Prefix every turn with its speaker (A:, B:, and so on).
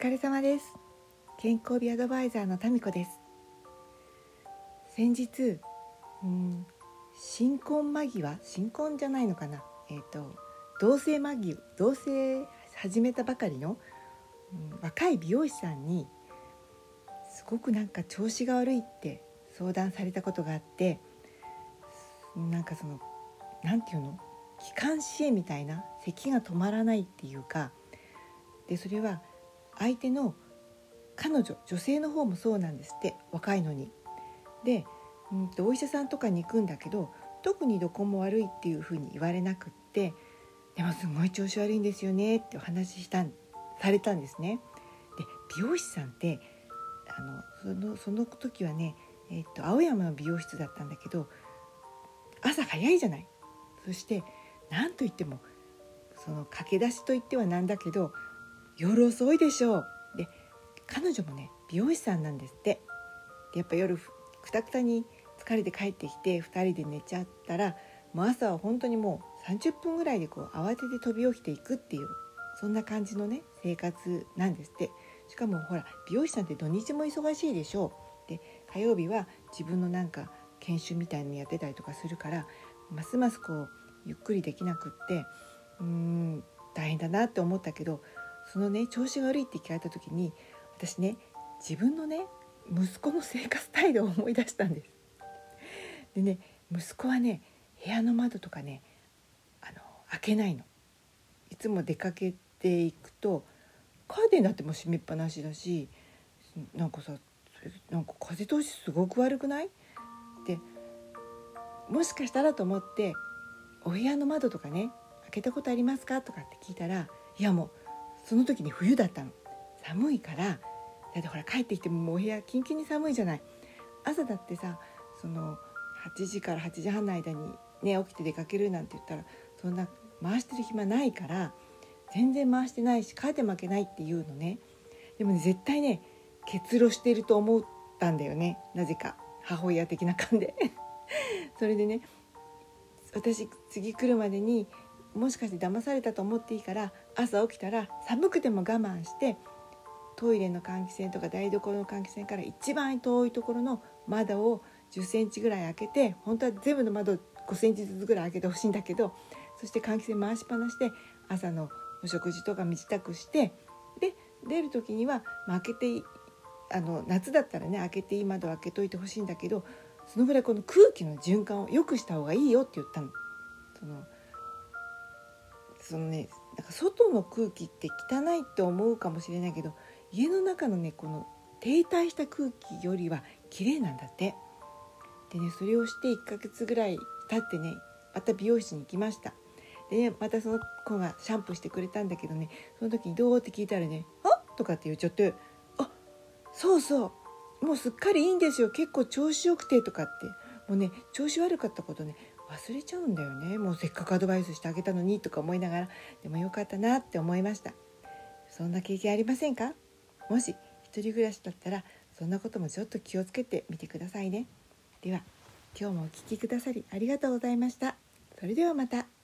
A: 疲れ様です。健康美アドバイザーのタミコです。先日うん新婚間際新婚じゃないのかな。えっ、ー、と同棲間際同棲始めたばかりの、うん、若い美容師さんにすごくなんか調子が悪いって相談されたことがあってなんかその何て言うの？気管支炎みたいな咳が止まらないっていうかでそれは相手の彼女女性の方もそうなんですって若いのに。で、うんと、お医者さんとかに行くんだけど特にどこも悪いっていうふうに言われなくってでもすごい調子悪いんですよねってお話ししたされたんですね。で美容師さんってあのそのその時はね、え、っと青山の美容室だったんだけど朝早いじゃないそして何と言ってもその駆け出しと言ってはなんだけど夜遅いでしょう。で彼女もね美容師さんなんですって。やっぱ夜くたくたに疲れて帰ってきて2人で寝ちゃったらもう朝は本当にもう30分ぐらいでこう慌てて飛び起きていくっていうそんな感じのね生活なんですって。しかもほら美容師さんって土日も忙しいでしょう。で火曜日は自分のなんか研修みたいにやってたりとかするからますますこうゆっくりできなくってうーん大変だなって思ったけどそのね調子が悪いって聞かれた時に私ね自分のね息子の生活態度を思い出したんです。でね息子はね部屋の窓とかねあの開けないの。いつも出かけていくとカーテンだっても閉めっぱなしだしなんかさなんか風通しすごく悪くない？ってもしかしたらと思ってお部屋の窓とかね開けたことありますか?」とかって聞いたらいやもうその時に冬だったの。寒いからだってほら帰ってきてももうお部屋キンキンに寒いじゃない。朝だってさその8時から8時半の間にね起きて出かけるなんて言ったらそんな回してる暇ないから全然回してないし帰って負けないっていうのね。でもね絶対ね結露してると思ったんだよね。なぜか。母親的な感で。それでね私次来るまでにもしかして騙されたと思っていいから朝起きたら寒くても我慢してトイレの換気扇とか台所の換気扇から一番遠いところの窓を10センチぐらい開けて本当は全部の窓5センチずつぐらい開けてほしいんだけどそして換気扇回しっぱなして朝のお食事とか身支度してで出る時には、まあ、開けてあの夏だったらね開けていい窓を開けといてほしいんだけどそのぐらいこの空気の循環を良くした方がいいよって言ったの。そのそのねなんか外の空気って汚いって思うかもしれないけど家の中のねこの停滞した空気よりは綺麗なんだって。でねそれをして1ヶ月ぐらい経ってねまた美容室に行きました。でねまたその子がシャンプーしてくれたんだけどねその時に「どう?」って聞いたらね「あっ！とかって言っちゃって「あそうそう。もうすっかりいいんですよ。結構調子よくてとかって。もうね調子悪かったことね忘れちゃうんだよね。もうせっかくアドバイスしてあげたのにとか思いながら。でもよかったなって思いました。そんな経験ありませんか？もし一人暮らしだったらそんなこともちょっと気をつけてみてくださいね。では今日もお聴きくださりありがとうございました。それではまた。